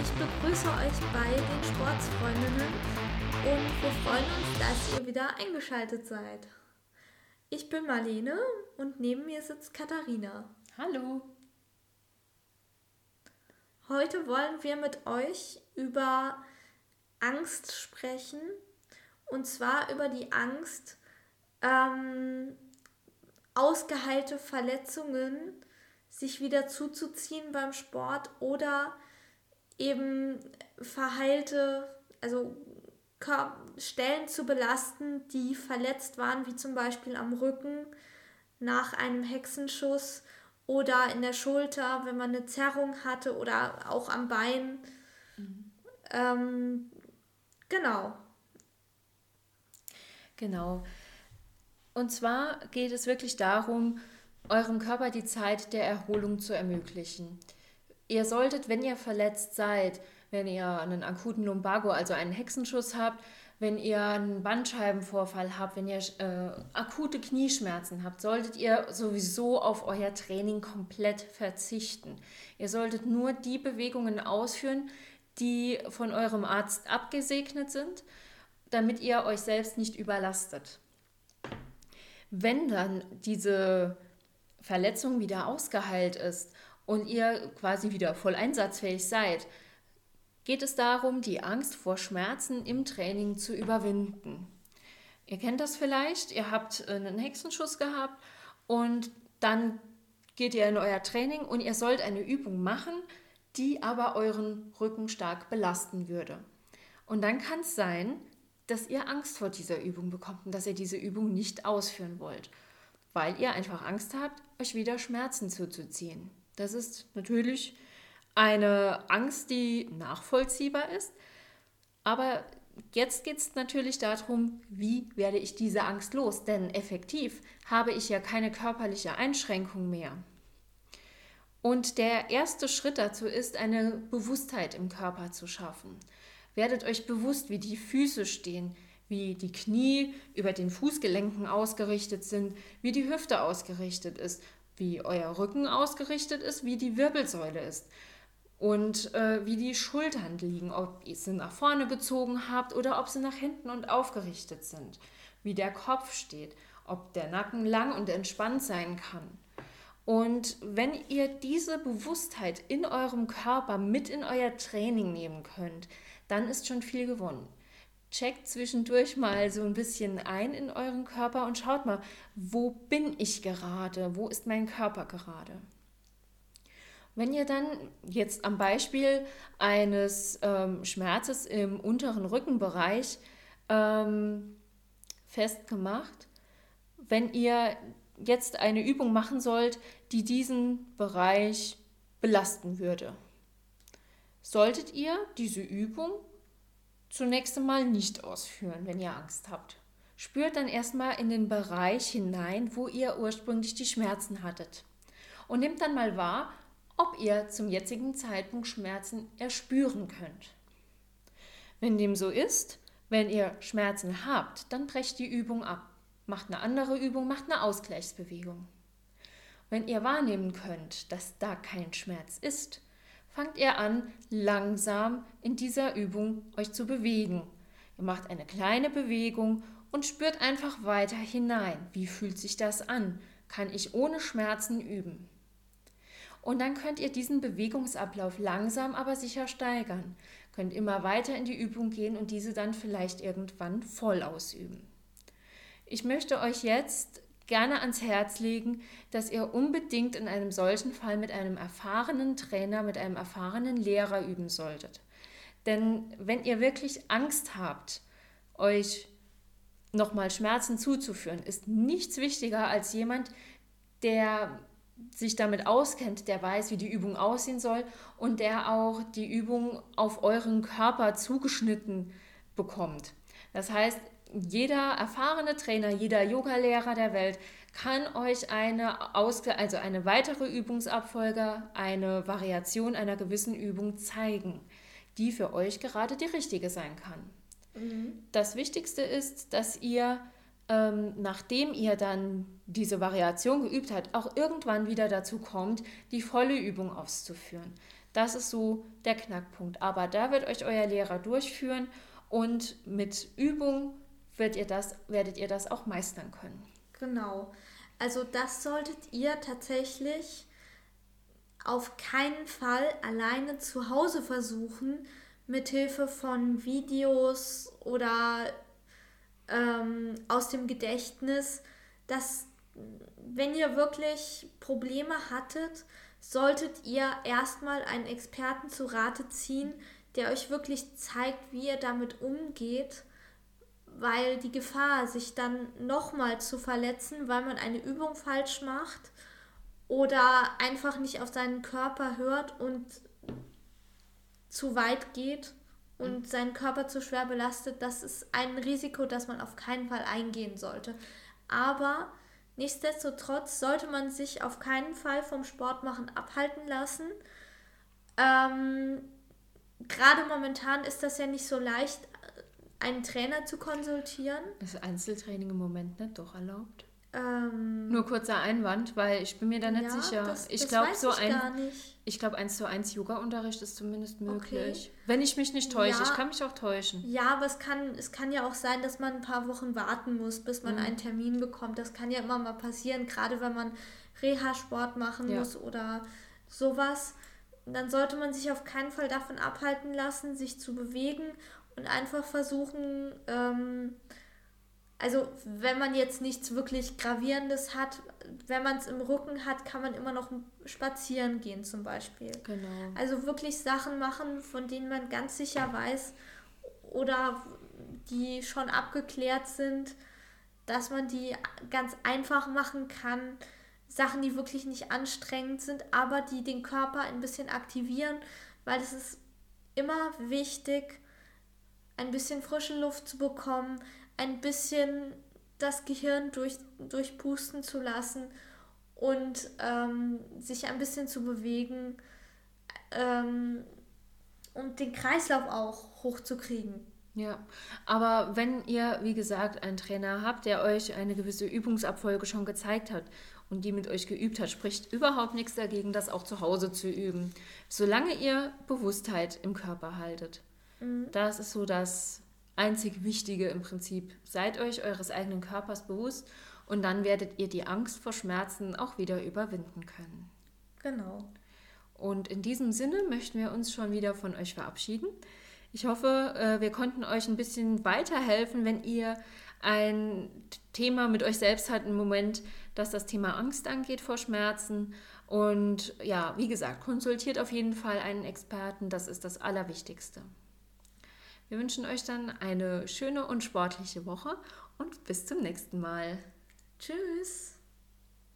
ich begrüße euch bei den Sportsfreundinnen und wir freuen uns, dass ihr wieder eingeschaltet seid. Ich bin Marlene und neben mir sitzt Katharina. Hallo. Heute wollen wir mit euch über Angst sprechen und zwar über die Angst, ähm, ausgeheilte Verletzungen sich wieder zuzuziehen beim Sport oder eben verheilte, also Stellen zu belasten, die verletzt waren, wie zum Beispiel am Rücken nach einem Hexenschuss oder in der Schulter, wenn man eine Zerrung hatte oder auch am Bein. Mhm. Ähm, genau. Genau. Und zwar geht es wirklich darum, eurem Körper die Zeit der Erholung zu ermöglichen. Ihr solltet, wenn ihr verletzt seid, wenn ihr einen akuten Lumbago, also einen Hexenschuss habt, wenn ihr einen Bandscheibenvorfall habt, wenn ihr äh, akute Knieschmerzen habt, solltet ihr sowieso auf euer Training komplett verzichten. Ihr solltet nur die Bewegungen ausführen, die von eurem Arzt abgesegnet sind, damit ihr euch selbst nicht überlastet. Wenn dann diese Verletzung wieder ausgeheilt ist und ihr quasi wieder voll einsatzfähig seid, geht es darum, die Angst vor Schmerzen im Training zu überwinden. Ihr kennt das vielleicht, ihr habt einen Hexenschuss gehabt und dann geht ihr in euer Training und ihr sollt eine Übung machen, die aber euren Rücken stark belasten würde. Und dann kann es sein, dass ihr Angst vor dieser Übung bekommt und dass ihr diese Übung nicht ausführen wollt, weil ihr einfach Angst habt, euch wieder Schmerzen zuzuziehen. Das ist natürlich eine Angst, die nachvollziehbar ist, aber jetzt geht es natürlich darum, wie werde ich diese Angst los? Denn effektiv habe ich ja keine körperliche Einschränkung mehr. Und der erste Schritt dazu ist, eine Bewusstheit im Körper zu schaffen. Werdet euch bewusst, wie die Füße stehen, wie die Knie über den Fußgelenken ausgerichtet sind, wie die Hüfte ausgerichtet ist, wie euer Rücken ausgerichtet ist, wie die Wirbelsäule ist und äh, wie die Schultern liegen, ob ihr sie nach vorne gezogen habt oder ob sie nach hinten und aufgerichtet sind, wie der Kopf steht, ob der Nacken lang und entspannt sein kann. Und wenn ihr diese Bewusstheit in eurem Körper mit in euer Training nehmen könnt, dann ist schon viel gewonnen. Checkt zwischendurch mal so ein bisschen ein in euren Körper und schaut mal, wo bin ich gerade? Wo ist mein Körper gerade? Wenn ihr dann jetzt am Beispiel eines ähm, Schmerzes im unteren Rückenbereich ähm, festgemacht, wenn ihr jetzt eine Übung machen sollt, die diesen Bereich belasten würde solltet ihr diese Übung zunächst einmal nicht ausführen, wenn ihr Angst habt. Spürt dann erstmal in den Bereich hinein, wo ihr ursprünglich die Schmerzen hattet. Und nehmt dann mal wahr, ob ihr zum jetzigen Zeitpunkt Schmerzen erspüren könnt. Wenn dem so ist, wenn ihr Schmerzen habt, dann brecht die Übung ab. Macht eine andere Übung, macht eine Ausgleichsbewegung. Wenn ihr wahrnehmen könnt, dass da kein Schmerz ist, fangt ihr an, langsam in dieser Übung euch zu bewegen. Ihr macht eine kleine Bewegung und spürt einfach weiter hinein. Wie fühlt sich das an? Kann ich ohne Schmerzen üben? Und dann könnt ihr diesen Bewegungsablauf langsam aber sicher steigern. Könnt immer weiter in die Übung gehen und diese dann vielleicht irgendwann voll ausüben. Ich möchte euch jetzt gerne ans Herz legen, dass ihr unbedingt in einem solchen Fall mit einem erfahrenen Trainer, mit einem erfahrenen Lehrer üben solltet. Denn wenn ihr wirklich Angst habt, euch nochmal Schmerzen zuzuführen, ist nichts wichtiger als jemand, der sich damit auskennt, der weiß, wie die Übung aussehen soll und der auch die Übung auf euren Körper zugeschnitten bekommt. Das heißt, jeder erfahrene Trainer, jeder Yogalehrer der Welt kann euch eine, Ausge also eine weitere Übungsabfolge, eine Variation einer gewissen Übung zeigen, die für euch gerade die richtige sein kann. Mhm. Das Wichtigste ist, dass ihr, ähm, nachdem ihr dann diese Variation geübt habt, auch irgendwann wieder dazu kommt, die volle Übung auszuführen. Das ist so der Knackpunkt. Aber da wird euch euer Lehrer durchführen und mit Übung wird ihr das, werdet ihr das auch meistern können. Genau. Also das solltet ihr tatsächlich auf keinen Fall alleine zu Hause versuchen, mit Hilfe von Videos oder ähm, aus dem Gedächtnis, dass wenn ihr wirklich Probleme hattet, solltet ihr erstmal einen Experten zu Rate ziehen, der euch wirklich zeigt, wie ihr damit umgeht, weil die Gefahr, sich dann nochmal zu verletzen, weil man eine Übung falsch macht oder einfach nicht auf seinen Körper hört und zu weit geht und seinen Körper zu schwer belastet, das ist ein Risiko, das man auf keinen Fall eingehen sollte. Aber nichtsdestotrotz sollte man sich auf keinen Fall vom Sportmachen abhalten lassen. Ähm, Gerade momentan ist das ja nicht so leicht, einen Trainer zu konsultieren. Ist Einzeltraining im Moment nicht doch erlaubt? Ähm, Nur kurzer Einwand, weil ich bin mir da nicht ja, sicher. Das, ich glaube so ich ein, ich glaube eins zu eins Yoga-Unterricht ist zumindest möglich, okay. wenn ich mich nicht täusche. Ja, ich kann mich auch täuschen. Ja, aber es kann, es kann ja auch sein, dass man ein paar Wochen warten muss, bis man mhm. einen Termin bekommt. Das kann ja immer mal passieren, gerade wenn man Reha-Sport machen ja. muss oder sowas. Dann sollte man sich auf keinen Fall davon abhalten lassen, sich zu bewegen und einfach versuchen. Ähm, also wenn man jetzt nichts wirklich Gravierendes hat, wenn man es im Rücken hat, kann man immer noch spazieren gehen zum Beispiel. Genau. Also wirklich Sachen machen, von denen man ganz sicher weiß oder die schon abgeklärt sind, dass man die ganz einfach machen kann. Sachen, die wirklich nicht anstrengend sind, aber die den Körper ein bisschen aktivieren, weil es ist immer wichtig, ein bisschen frische Luft zu bekommen, ein bisschen das Gehirn durch, durchpusten zu lassen und ähm, sich ein bisschen zu bewegen ähm, und den Kreislauf auch hochzukriegen. Ja, aber wenn ihr, wie gesagt, einen Trainer habt, der euch eine gewisse Übungsabfolge schon gezeigt hat und die mit euch geübt hat, spricht überhaupt nichts dagegen, das auch zu Hause zu üben, solange ihr Bewusstheit im Körper haltet. Mhm. Das ist so das einzig Wichtige im Prinzip. Seid euch eures eigenen Körpers bewusst und dann werdet ihr die Angst vor Schmerzen auch wieder überwinden können. Genau. Und in diesem Sinne möchten wir uns schon wieder von euch verabschieden. Ich hoffe, äh, wir konnten euch ein bisschen weiterhelfen, wenn ihr ein Thema mit euch selbst habt im Moment, dass das Thema Angst angeht vor Schmerzen. Und ja, wie gesagt, konsultiert auf jeden Fall einen Experten, das ist das Allerwichtigste. Wir wünschen euch dann eine schöne und sportliche Woche und bis zum nächsten Mal. Tschüss.